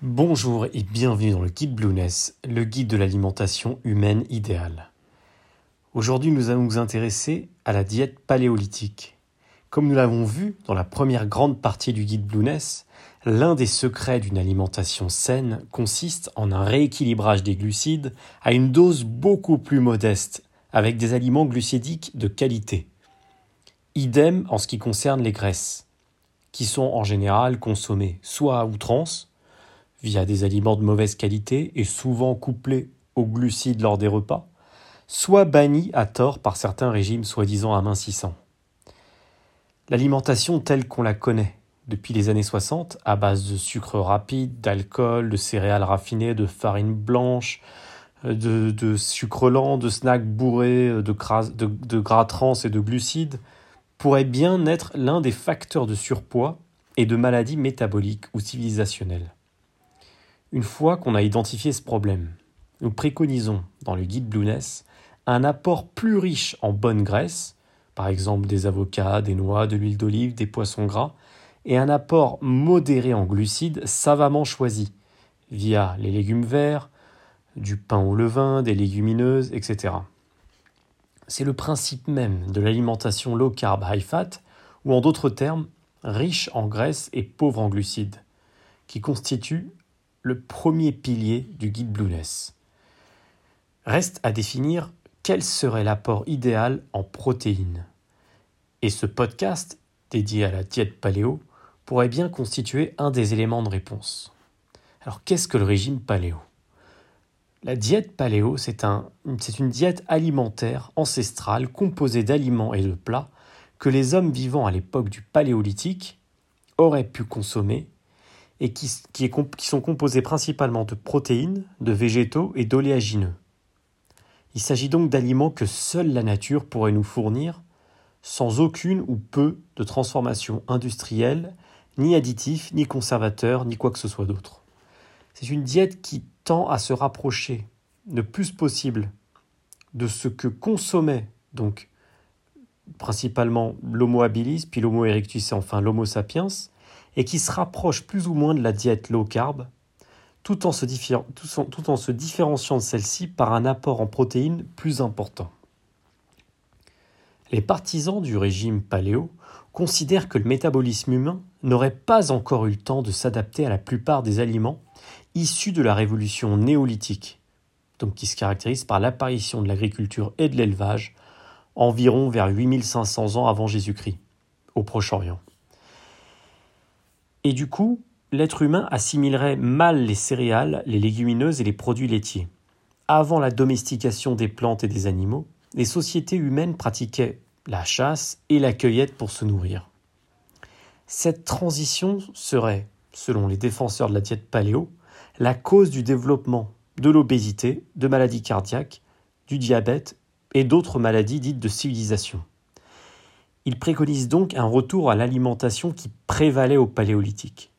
Bonjour et bienvenue dans le guide Blueness, le guide de l'alimentation humaine idéale. Aujourd'hui, nous allons nous intéresser à la diète paléolithique. Comme nous l'avons vu dans la première grande partie du guide Blueness, l'un des secrets d'une alimentation saine consiste en un rééquilibrage des glucides à une dose beaucoup plus modeste, avec des aliments glucidiques de qualité. Idem en ce qui concerne les graisses, qui sont en général consommées soit à outrance, via des aliments de mauvaise qualité et souvent couplés aux glucides lors des repas, soit bannis à tort par certains régimes soi-disant amincissants. L'alimentation telle qu'on la connaît depuis les années 60, à base de sucre rapide, d'alcool, de céréales raffinées, de farine blanche, de, de sucre lent, de snacks bourrés de gras, de, de gras trans et de glucides, pourrait bien être l'un des facteurs de surpoids et de maladies métaboliques ou civilisationnelles. Une fois qu'on a identifié ce problème, nous préconisons dans le guide Blueness un apport plus riche en bonnes graisses, par exemple des avocats, des noix, de l'huile d'olive, des poissons gras, et un apport modéré en glucides savamment choisi, via les légumes verts, du pain au levain, des légumineuses, etc. C'est le principe même de l'alimentation low carb high fat, ou en d'autres termes, riche en graisses et pauvre en glucides, qui constitue le premier pilier du guide Blueness. Reste à définir quel serait l'apport idéal en protéines. Et ce podcast, dédié à la diète paléo, pourrait bien constituer un des éléments de réponse. Alors qu'est-ce que le régime paléo? La diète paléo, c'est un, une diète alimentaire ancestrale composée d'aliments et de plats que les hommes vivant à l'époque du paléolithique auraient pu consommer et qui, sont composés principalement de protéines, de végétaux et d'oléagineux. Il s'agit donc d'aliments que seule la nature pourrait nous fournir sans aucune ou peu de transformation industrielle, ni additifs, ni conservateurs, ni quoi que ce soit d'autre. C'est une diète qui tend à se rapprocher le plus possible de ce que consommait donc principalement l'Homo habilis, puis l'Homo erectus et enfin l'Homo sapiens, et qui se rapproche plus ou moins de la diète low carb, tout en se, tout en se différenciant de celle-ci par un apport en protéines plus important. Les partisans du régime paléo considèrent que le métabolisme humain n'aurait pas encore eu le temps de s'adapter à la plupart des aliments issus de la révolution néolithique, donc qui se caractérise par l'apparition de l'agriculture et de l'élevage environ vers 8500 ans avant Jésus-Christ, au Proche-Orient. Et du coup, l'être humain assimilerait mal les céréales, les légumineuses et les produits laitiers. Avant la domestication des plantes et des animaux, les sociétés humaines pratiquaient la chasse et la cueillette pour se nourrir. Cette transition serait, selon les défenseurs de la diète paléo, la cause du développement de l'obésité, de maladies cardiaques, du diabète et d'autres maladies dites de civilisation. Il préconise donc un retour à l'alimentation qui prévalait au paléolithique.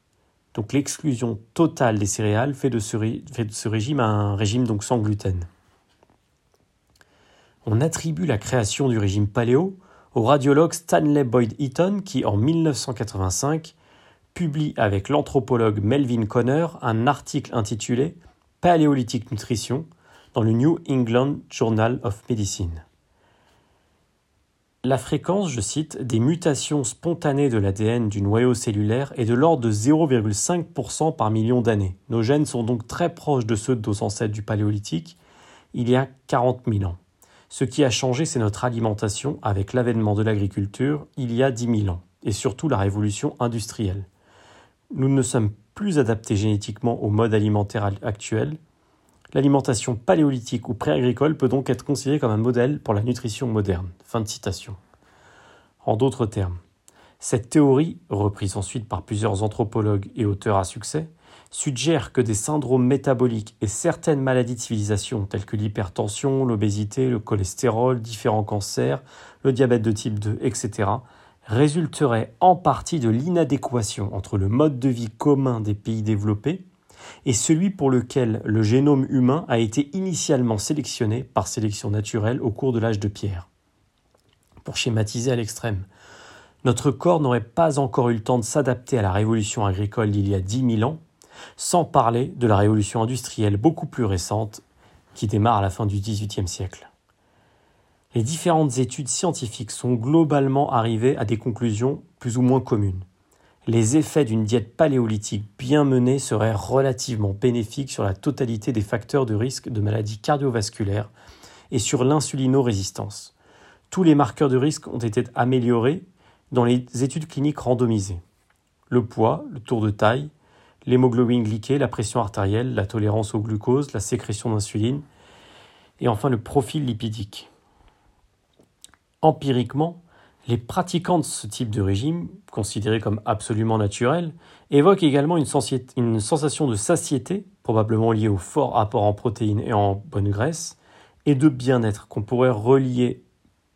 Donc l'exclusion totale des céréales fait de, ce, régime un régime donc sans gluten. On attribue la création du régime paléo au radiologue Stanley Boyd Eaton qui, en 1985, publie avec l'anthropologue Melvin Conner un article intitulé Paléolithique Nutrition dans le New England Journal of Medicine. La fréquence, je cite, des mutations spontanées de l'ADN du noyau cellulaire est de l'ordre de 0,5% par million d'années. Nos gènes sont donc très proches de ceux de nos ancêtres du Paléolithique, il y a 40 000 ans. Ce qui a changé, c'est notre alimentation avec l'avènement de l'agriculture il y a 10 000 ans, et surtout la révolution industrielle. Nous ne sommes plus adaptés génétiquement au mode alimentaire actuel, L'alimentation paléolithique ou pré-agricole peut donc être considérée comme un modèle pour la nutrition moderne. Fin de citation. En d'autres termes, cette théorie, reprise ensuite par plusieurs anthropologues et auteurs à succès, suggère que des syndromes métaboliques et certaines maladies de civilisation telles que l'hypertension, l'obésité, le cholestérol, différents cancers, le diabète de type 2, etc., résulteraient en partie de l'inadéquation entre le mode de vie commun des pays développés et celui pour lequel le génome humain a été initialement sélectionné par sélection naturelle au cours de l'âge de pierre. Pour schématiser à l'extrême, notre corps n'aurait pas encore eu le temps de s'adapter à la révolution agricole d'il y a dix mille ans, Sans parler de la révolution industrielle beaucoup plus récente qui démarre à la fin du XVIIIe siècle. Les différentes études scientifiques sont globalement arrivées à des conclusions plus ou moins communes. Les effets d'une diète paléolithique bien menée seraient relativement bénéfiques sur la totalité des facteurs de risque de maladies cardiovasculaires et sur l'insulinorésistance. Tous les marqueurs de risque ont été améliorés dans les études cliniques randomisées. Le poids, le tour de taille, l'hémoglobine glyquée, la pression artérielle, la tolérance au glucose, la sécrétion d'insuline, et enfin le profil lipidique. Empiriquement, les pratiquants de ce type de régime, considéré comme absolument naturel, évoquent également une, une sensation de satiété, probablement liée au fort apport en protéines et en bonne graisse, et de bien-être qu'on pourrait relier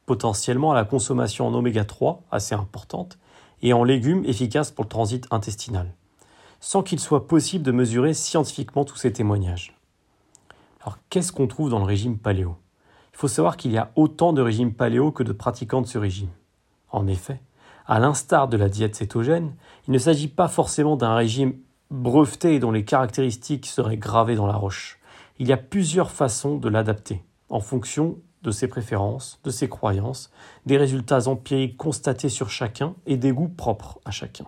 potentiellement à la consommation en oméga 3, assez importante, et en légumes efficaces pour le transit intestinal, sans qu'il soit possible de mesurer scientifiquement tous ces témoignages. Alors qu'est-ce qu'on trouve dans le régime paléo? Il faut savoir qu'il y a autant de régimes paléo que de pratiquants de ce régime. En effet, à l'instar de la diète cétogène, il ne s'agit pas forcément d'un régime breveté dont les caractéristiques seraient gravées dans la roche. Il y a plusieurs façons de l'adapter, en fonction de ses préférences, de ses croyances, des résultats empiriques constatés sur chacun et des goûts propres à chacun.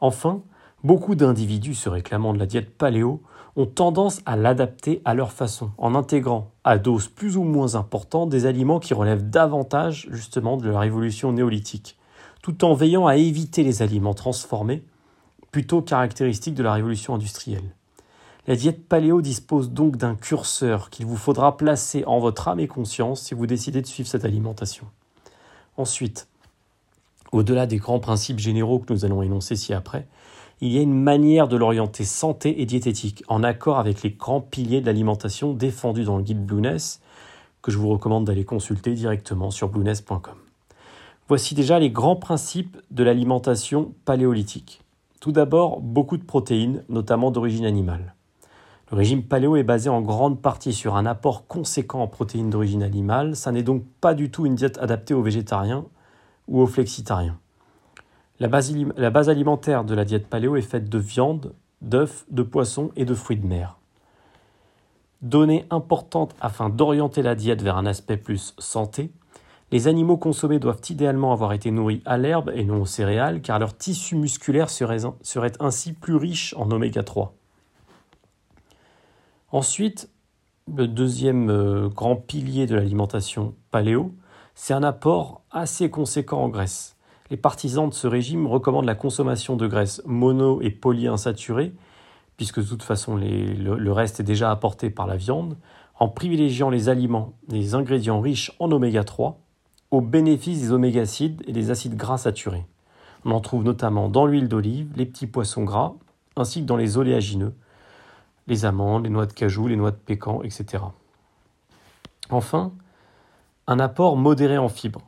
Enfin, beaucoup d'individus se réclamant de la diète paléo ont tendance à l'adapter à leur façon, en intégrant à doses plus ou moins importantes des aliments qui relèvent davantage justement de la révolution néolithique, tout en veillant à éviter les aliments transformés, plutôt caractéristiques de la révolution industrielle. La diète paléo dispose donc d'un curseur qu'il vous faudra placer en votre âme et conscience si vous décidez de suivre cette alimentation. Ensuite, au-delà des grands principes généraux que nous allons énoncer ci-après, il y a une manière de l'orienter santé et diététique, en accord avec les grands piliers de l'alimentation défendus dans le guide Blueness, que je vous recommande d'aller consulter directement sur blueness.com. Voici déjà les grands principes de l'alimentation paléolithique. Tout d'abord, beaucoup de protéines, notamment d'origine animale. Le régime paléo est basé en grande partie sur un apport conséquent en protéines d'origine animale, ça n'est donc pas du tout une diète adaptée aux végétariens ou aux flexitariens. La base, alimentaire de la diète paléo est faite de viande, d'œufs, de poissons et de fruits de mer. Donnée importante afin d'orienter la diète vers un aspect plus santé, les animaux consommés doivent idéalement avoir été nourris à l'herbe et non aux céréales, car leur tissu musculaire serait, serait ainsi plus riche en oméga 3. Ensuite, le deuxième euh, grand pilier de l'alimentation paléo, c'est un apport assez conséquent en graisse. Les partisans de ce régime recommandent la consommation de graisses mono et polyinsaturées, puisque de toute façon le, reste est déjà apporté par la viande, en privilégiant les aliments, les ingrédients riches en oméga 3, au bénéfice des oméga-acides et des acides gras saturés. On en trouve notamment dans l'huile d'olive, les petits poissons gras, ainsi que dans les oléagineux, les amandes, les noix de cajou, les noix de pécan, etc. Enfin, un apport modéré en fibres,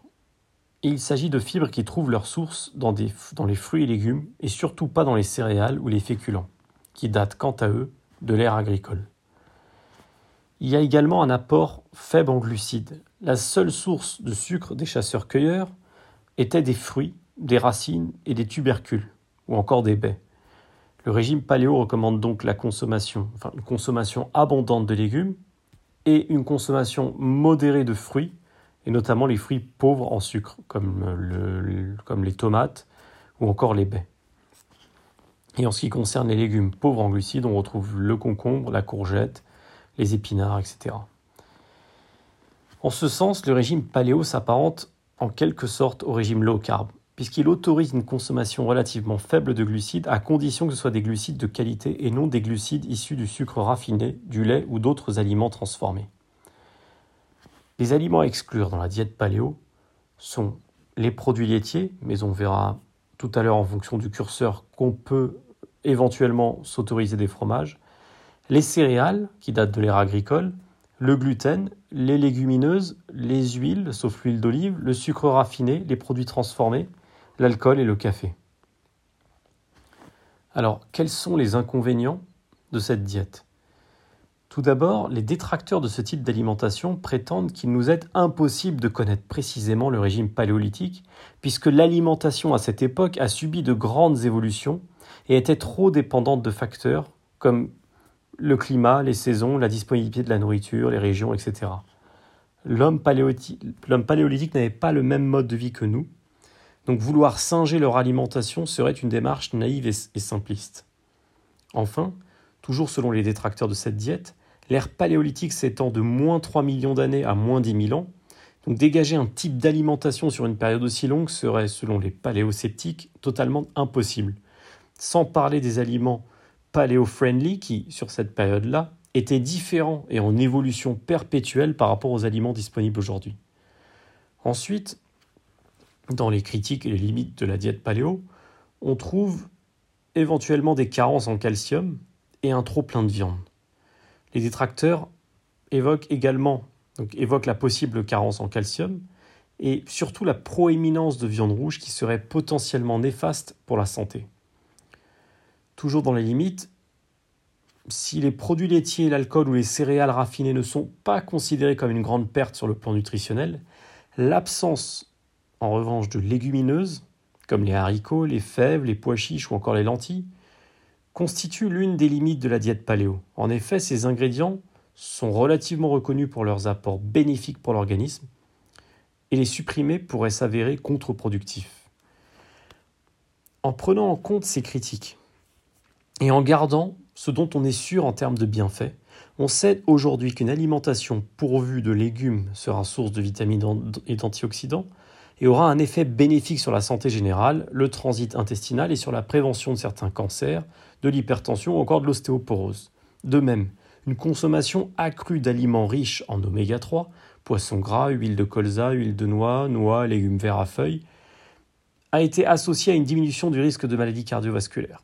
il s'agit de fibres qui trouvent leur source dans, les fruits et légumes et surtout pas dans les céréales ou les féculents, qui datent quant à eux de l'ère agricole. Il y a également un apport faible en glucides. La seule source de sucre des chasseurs-cueilleurs était des fruits, des racines et des tubercules, ou encore des baies. Le régime paléo recommande donc une consommation abondante de légumes et une consommation modérée de fruits et notamment les fruits pauvres en sucre, comme, comme les tomates ou encore les baies. Et en ce qui concerne les légumes pauvres en glucides, on retrouve le concombre, la courgette, les épinards, etc. En ce sens, le régime paléo s'apparente en quelque sorte au régime low carb, puisqu'il autorise une consommation relativement faible de glucides à condition que ce soit des glucides de qualité et non des glucides issus du sucre raffiné, du lait ou d'autres aliments transformés. Les aliments à exclure dans la diète paléo sont les produits laitiers, mais on verra tout à l'heure en fonction du curseur qu'on peut éventuellement s'autoriser des fromages, les céréales qui datent de l'ère agricole, le gluten, les légumineuses, les huiles, sauf l'huile d'olive, le sucre raffiné, les produits transformés, l'alcool et le café. Alors, quels sont les inconvénients de cette diète? Tout d'abord, les détracteurs de ce type d'alimentation prétendent qu'il nous est impossible de connaître précisément le régime paléolithique, puisque l'alimentation à cette époque a subi de grandes évolutions et était trop dépendante de facteurs comme le climat, les saisons, la disponibilité de la nourriture, les régions, etc. L'homme paléolithique n'avait pas le même mode de vie que nous, donc vouloir singer leur alimentation serait une démarche naïve et simpliste. Enfin, toujours selon les détracteurs de cette diète, l'ère paléolithique s'étend de moins 3 millions d'années à moins 10 000 ans, donc dégager un type d'alimentation sur une période aussi longue serait, selon les paléosceptiques, totalement impossible. Sans parler des aliments paléo-friendly qui, sur cette période-là, étaient différents et en évolution perpétuelle par rapport aux aliments disponibles aujourd'hui. Ensuite, dans les critiques et les limites de la diète paléo, on trouve éventuellement des carences en calcium et un trop plein de viande. Les détracteurs évoquent également la possible carence en calcium et surtout la proéminence de viande rouge qui serait potentiellement néfaste pour la santé. Toujours dans les limites, si les produits laitiers, l'alcool ou les céréales raffinées ne sont pas considérés comme une grande perte sur le plan nutritionnel, l'absence en revanche de légumineuses, comme les haricots, les fèves, les pois chiches ou encore les lentilles, constitue l'une des limites de la diète paléo. En effet, ces ingrédients sont relativement reconnus pour leurs apports bénéfiques pour l'organisme, et les supprimer pourrait s'avérer contre-productif. En prenant en compte ces critiques, et en gardant ce dont on est sûr en termes de bienfaits, on sait aujourd'hui qu'une alimentation pourvue de légumes sera source de vitamines et d'antioxydants et aura un effet bénéfique sur la santé générale, le transit intestinal et sur la prévention de certains cancers, de l'hypertension ou encore de l'ostéoporose. De même, une consommation accrue d'aliments riches en oméga 3, poissons gras, huile de colza, huile de noix, noix, légumes verts à feuilles, a été associée à une diminution du risque de maladies cardiovasculaires.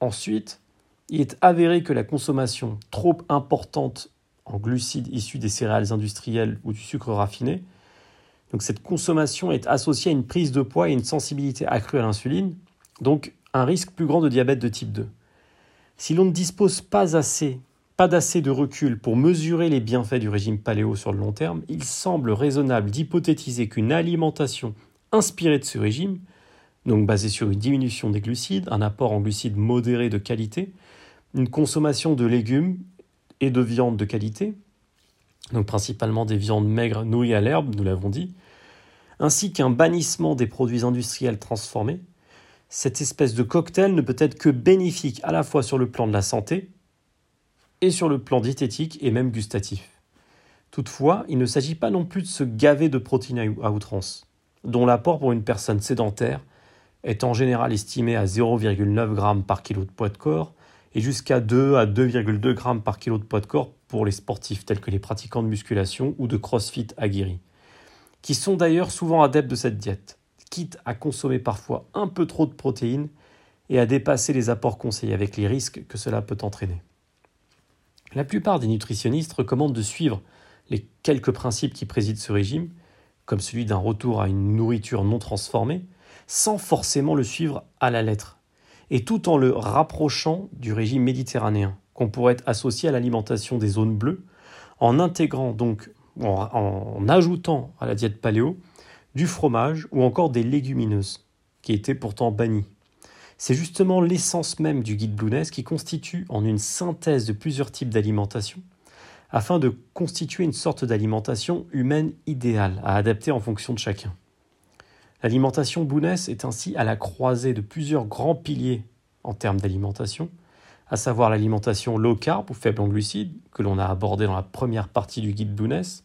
Ensuite, il est avéré que la consommation trop importante en glucides issus des céréales industrielles ou du sucre raffiné, donc cette consommation est associée à une prise de poids et une sensibilité accrue à l'insuline, donc un risque plus grand de diabète de type 2. Si l'on ne dispose pas assez, pas d'assez de recul pour mesurer les bienfaits du régime paléo sur le long terme, il semble raisonnable d'hypothétiser qu'une alimentation inspirée de ce régime, donc basée sur une diminution des glucides, un apport en glucides modéré de qualité, une consommation de légumes et de viande de qualité, donc principalement des viandes maigres nourries à l'herbe, nous l'avons dit, ainsi qu'un bannissement des produits industriels transformés, cette espèce de cocktail ne peut être que bénéfique à la fois sur le plan de la santé et sur le plan diététique et même gustatif. Toutefois, il ne s'agit pas non plus de se gaver de protéines à outrance, dont l'apport pour une personne sédentaire est en général estimé à 0,9 g par kilo de poids de corps et jusqu'à 2 à 2,2 g par kilo de poids de corps pour les sportifs tels que les pratiquants de musculation ou de crossfit aguerris, qui sont d'ailleurs souvent adeptes de cette diète, quitte à consommer parfois un peu trop de protéines et à dépasser les apports conseillés avec les risques que cela peut entraîner. La plupart des nutritionnistes recommandent de suivre les quelques principes qui président ce régime, comme celui d'un retour à une nourriture non transformée, sans forcément le suivre à la lettre, et tout en le rapprochant du régime méditerranéen, qu'on pourrait associer à l'alimentation des zones bleues, en intégrant donc, en, ajoutant à la diète paléo du fromage ou encore des légumineuses, qui étaient pourtant bannies. C'est justement l'essence même du guide Blueness qui constitue en une synthèse de plusieurs types d'alimentation, afin de constituer une sorte d'alimentation humaine idéale à adapter en fonction de chacun. L'alimentation Bounès est ainsi à la croisée de plusieurs grands piliers en termes d'alimentation, à savoir l'alimentation low carb ou faible en glucides, que l'on a abordé dans la première partie du guide Bounès,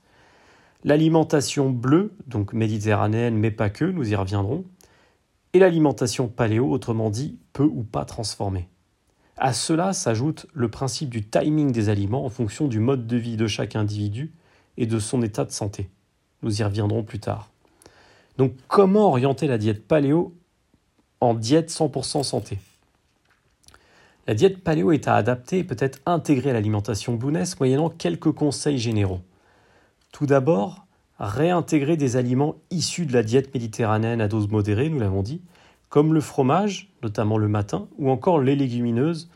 l'alimentation bleue, donc méditerranéenne mais pas que, nous y reviendrons, et l'alimentation paléo, autrement dit peu ou pas transformée. À cela s'ajoute le principe du timing des aliments en fonction du mode de vie de chaque individu et de son état de santé. Nous y reviendrons plus tard. Donc comment orienter la diète paléo en diète 100% santé? La diète paléo est à adapter et peut être intégrée à l'alimentation Blueness moyennant quelques conseils généraux. Tout d'abord, réintégrer des aliments issus de la diète méditerranéenne à dose modérée, nous l'avons dit, comme le fromage, notamment le matin, ou encore les légumineuses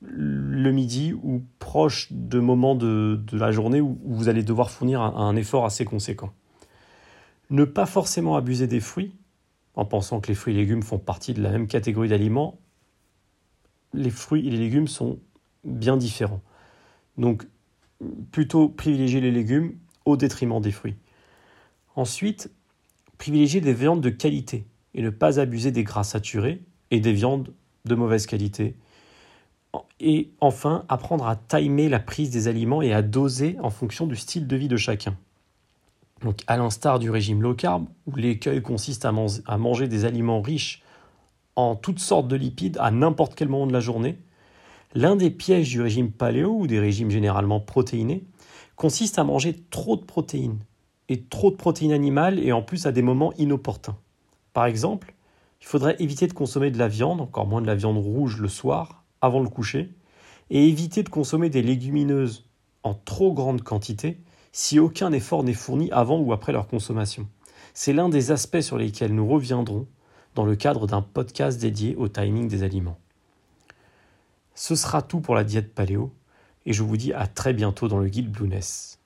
le midi ou proche de moments de, la journée où, vous allez devoir fournir un effort assez conséquent. Ne pas forcément abuser des fruits, en pensant que les fruits et légumes font partie de la même catégorie d'aliments, les fruits et les légumes sont bien différents. Donc, plutôt privilégier les légumes au détriment des fruits. Ensuite, privilégier des viandes de qualité et ne pas abuser des gras saturés et des viandes de mauvaise qualité. Et enfin, apprendre à timer la prise des aliments et à doser en fonction du style de vie de chacun. Donc, à l'instar du régime low carb, où l'écueil consiste à, manger des aliments riches en toutes sortes de lipides à n'importe quel moment de la journée, l'un des pièges du régime paléo ou des régimes généralement protéinés consiste à manger trop de protéines et trop de protéines animales et en plus à des moments inopportuns. Par exemple, il faudrait éviter de consommer de la viande, encore moins de la viande rouge le soir, avant le coucher, et éviter de consommer des légumineuses en trop grande quantité si aucun effort n'est fourni avant ou après leur consommation. C'est l'un des aspects sur lesquels nous reviendrons dans le cadre d'un podcast dédié au timing des aliments. Ce sera tout pour la diète paléo, et je vous dis à très bientôt dans le guide Blueness.